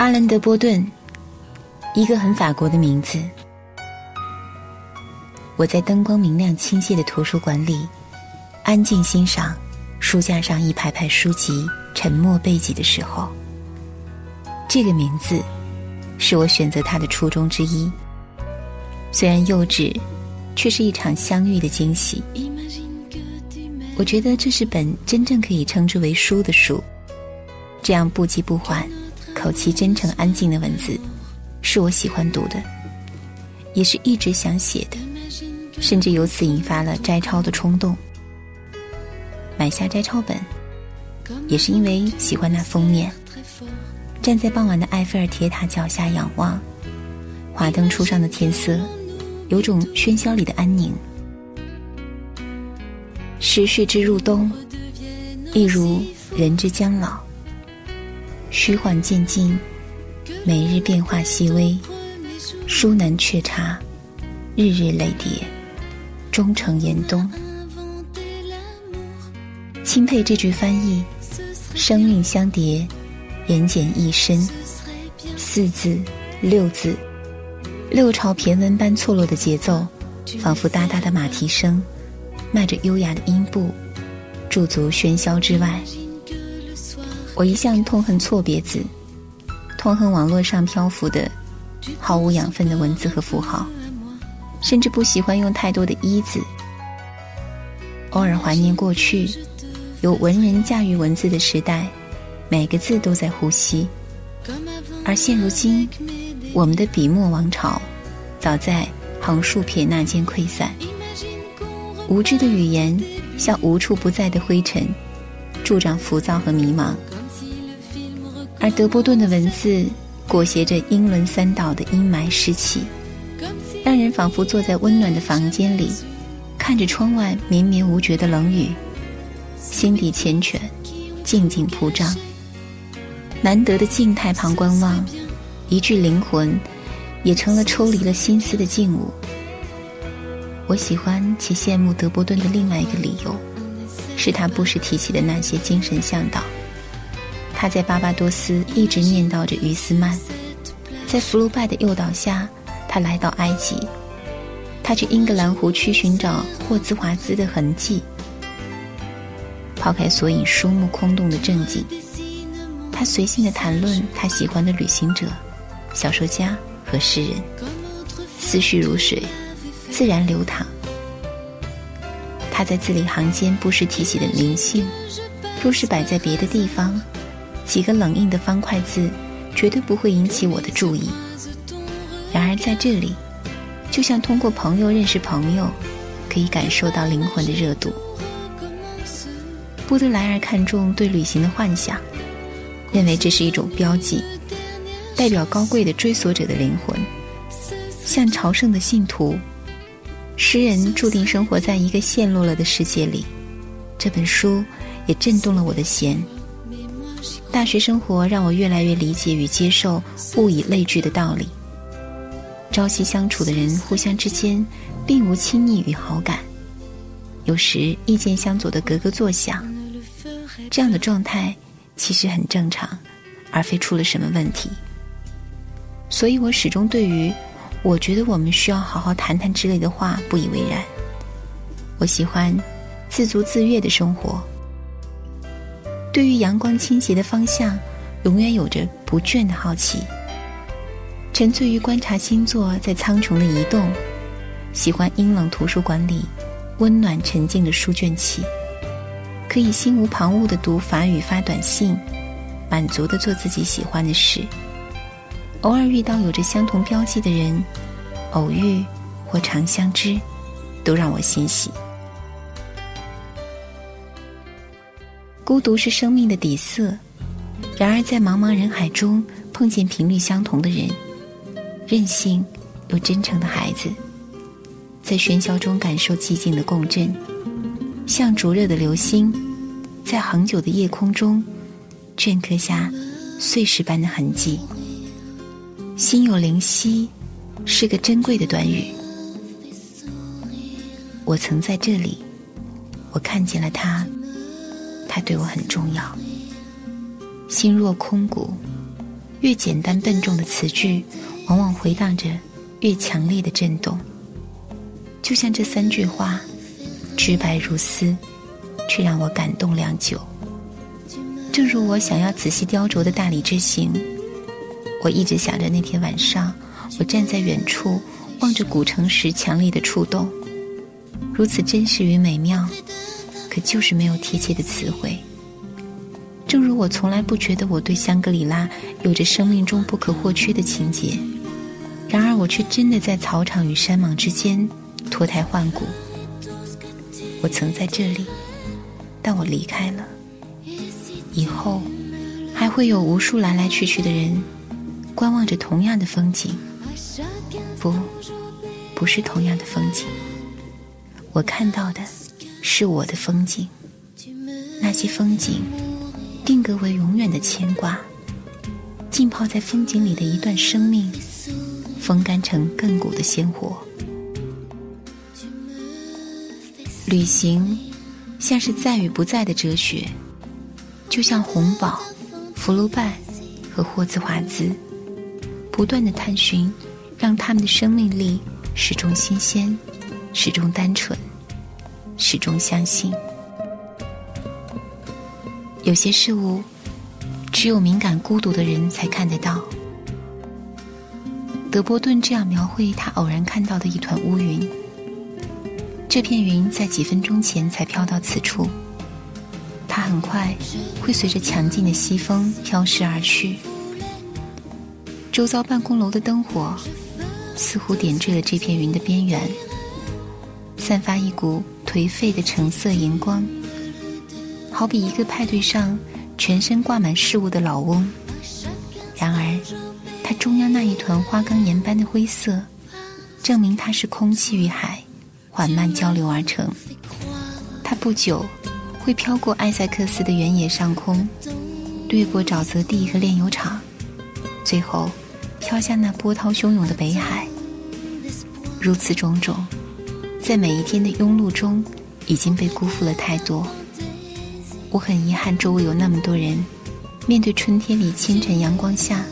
阿兰·德波顿，一个很法国的名字。我在灯光明亮、清晰的图书馆里，安静欣赏书架上一排排书籍，沉默背脊的时候，这个名字是我选择它的初衷之一。虽然幼稚，却是一场相遇的惊喜。我觉得这是本真正可以称之为书的书，这样不急不缓。口气真诚、安静的文字，是我喜欢读的，也是一直想写的，甚至由此引发了摘抄的冲动。买下摘抄本，也是因为喜欢那封面。站在傍晚的埃菲尔铁塔脚下仰望，华灯初上的天色，有种喧嚣里的安宁。时序之入冬，亦如人之将老。虚幻渐进，每日变化细微，书难却差，日日累叠，终成严冬。钦佩这句翻译，声韵相叠，言简意深，四字六字，六朝骈文般错落的节奏，仿佛哒哒的马蹄声，迈着优雅的音步，驻足喧嚣之外。我一向痛恨错别字，痛恨网络上漂浮的毫无养分的文字和符号，甚至不喜欢用太多的“一”字。偶尔怀念过去，有文人驾驭文字的时代，每个字都在呼吸。而现如今，我们的笔墨王朝，早在横竖撇捺间溃散。无知的语言像无处不在的灰尘，助长浮躁和迷茫。而德波顿的文字裹挟着英伦三岛的阴霾湿气，让人仿佛坐在温暖的房间里，看着窗外绵绵无绝的冷雨，心底缱绻，静静铺张。难得的静态旁观望，一句灵魂，也成了抽离了心思的静物。我喜欢且羡慕德波顿的另外一个理由，是他不时提起的那些精神向导。他在巴巴多斯一直念叨着于斯曼，在福禄拜的诱导下，他来到埃及，他去英格兰湖区寻找霍兹华兹的痕迹。抛开所以书目空洞的正经，他随性的谈论他喜欢的旅行者、小说家和诗人，思绪如水，自然流淌。他在字里行间不时提起的名姓，若是摆在别的地方。几个冷硬的方块字，绝对不会引起我的注意。然而在这里，就像通过朋友认识朋友，可以感受到灵魂的热度。布德莱尔看重对旅行的幻想，认为这是一种标记，代表高贵的追索者的灵魂，像朝圣的信徒。诗人注定生活在一个陷落了的世界里。这本书也震动了我的弦。大学生活让我越来越理解与接受物以类聚的道理。朝夕相处的人互相之间并无亲昵与好感，有时意见相左的咯咯作响。这样的状态其实很正常，而非出了什么问题。所以我始终对于“我觉得我们需要好好谈谈”之类的话不以为然。我喜欢自足自悦的生活。对于阳光倾斜的方向，永远有着不倦的好奇。沉醉于观察星座在苍穹的移动，喜欢阴冷图书馆里温暖沉静的书卷气，可以心无旁骛地读法语发短信，满足地做自己喜欢的事。偶尔遇到有着相同标记的人，偶遇或长相知，都让我欣喜。孤独是生命的底色，然而在茫茫人海中碰见频率相同的人，任性又真诚的孩子，在喧嚣中感受寂静的共振，像灼热的流星，在恒久的夜空中镌刻下碎石般的痕迹。心有灵犀是个珍贵的短语。我曾在这里，我看见了他。他对我很重要。心若空谷，越简单笨重的词句，往往回荡着越强烈的震动。就像这三句话，直白如丝，却让我感动良久。正如我想要仔细雕琢的大理之行，我一直想着那天晚上，我站在远处望着古城时强烈的触动，如此真实与美妙，就是没有贴切的词汇。正如我从来不觉得我对香格里拉有着生命中不可或缺的情节，然而我却真的在草场与山莽之间脱胎换骨。我曾在这里，但我离开了。以后，还会有无数来来去去的人，观望着同样的风景。不，不是同样的风景。我看到的，是我的风景。那些风景，定格为永远的牵挂。浸泡在风景里的一段生命，风干成亘古的鲜活。旅行，像是在与不在的哲学。就像红宝、福禄拜和霍兹华兹，不断的探寻，让他们的生命力始终新鲜，始终单纯，始终相信。有些事物，只有敏感孤独的人才看得到。德波顿这样描绘他偶然看到的一团乌云：这片云在几分钟前才飘到此处。它很快会随着强劲的西风飘逝而去。周遭办公楼的灯火似乎点缀了这片云的边缘，散发一股颓废的橙色荧光，好比一个派对上全身挂满饰物的老翁。然而，它中央那一团花岗岩般的灰色，证明它是空气与海缓慢交流而成。它不久。会飘过埃塞克斯的原野上空，掠过沼泽地和炼油厂，最后飘向那波涛汹涌的北海。如此种种，在每一天的庸碌中，已经被辜负了太多。我很遗憾，周围有那么多人，面对春天里清晨阳光下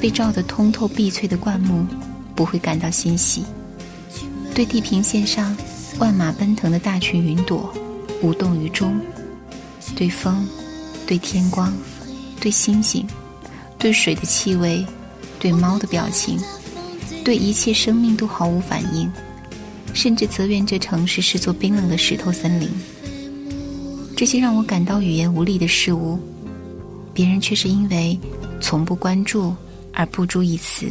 被照得通透碧翠的灌木，不会感到欣喜；对地平线上万马奔腾的大群云朵。无动于衷，对风，对天光，对星星，对水的气味，对猫的表情，对一切生命都毫无反应，甚至责怨这城市是座冰冷的石头森林。这些让我感到语言无力的事物，别人却是因为从不关注而不注一词。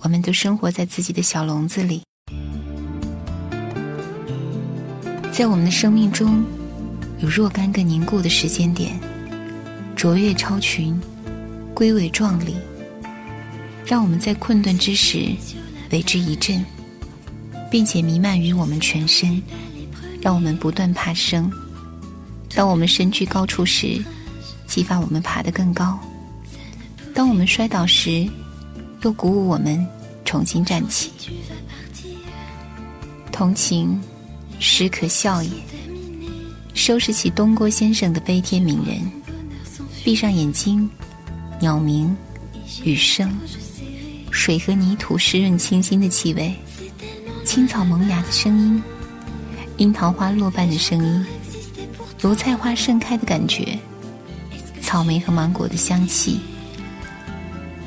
我们都生活在自己的小笼子里。在我们的生命中，有若干个凝固的时间点，卓越超群，归伟壮丽，让我们在困顿之时为之一振，并且弥漫于我们全身，让我们不断爬升。当我们身居高处时，激发我们爬得更高；当我们摔倒时，又鼓舞我们重新站起。同情。时可笑也。收拾起东郭先生的悲天悯人，闭上眼睛，鸟鸣，雨声，水和泥土湿润清新的气味，青草萌芽的声音，樱桃花落瓣的声音，油菜花盛开的感觉，草莓和芒果的香气，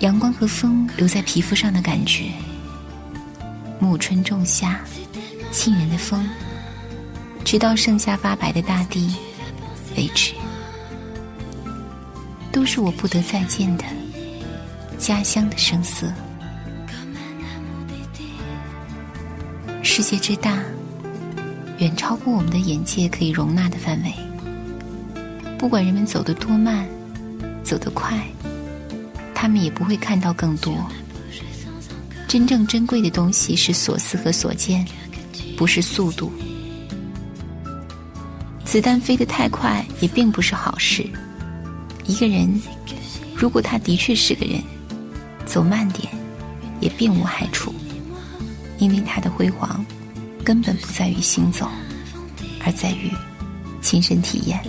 阳光和风留在皮肤上的感觉，暮春仲夏，沁人的风。直到盛夏发白的大地为止，都是我不得再见的家乡的声色。世界之大，远超过我们的眼界可以容纳的范围。不管人们走得多慢，走得快，他们也不会看到更多。真正珍贵的东西是所思和所见，不是速度。子弹飞得太快也并不是好事。一个人，如果他的确是个人，走慢点也并无害处，因为它的辉煌，根本不在于行走，而在于亲身体验。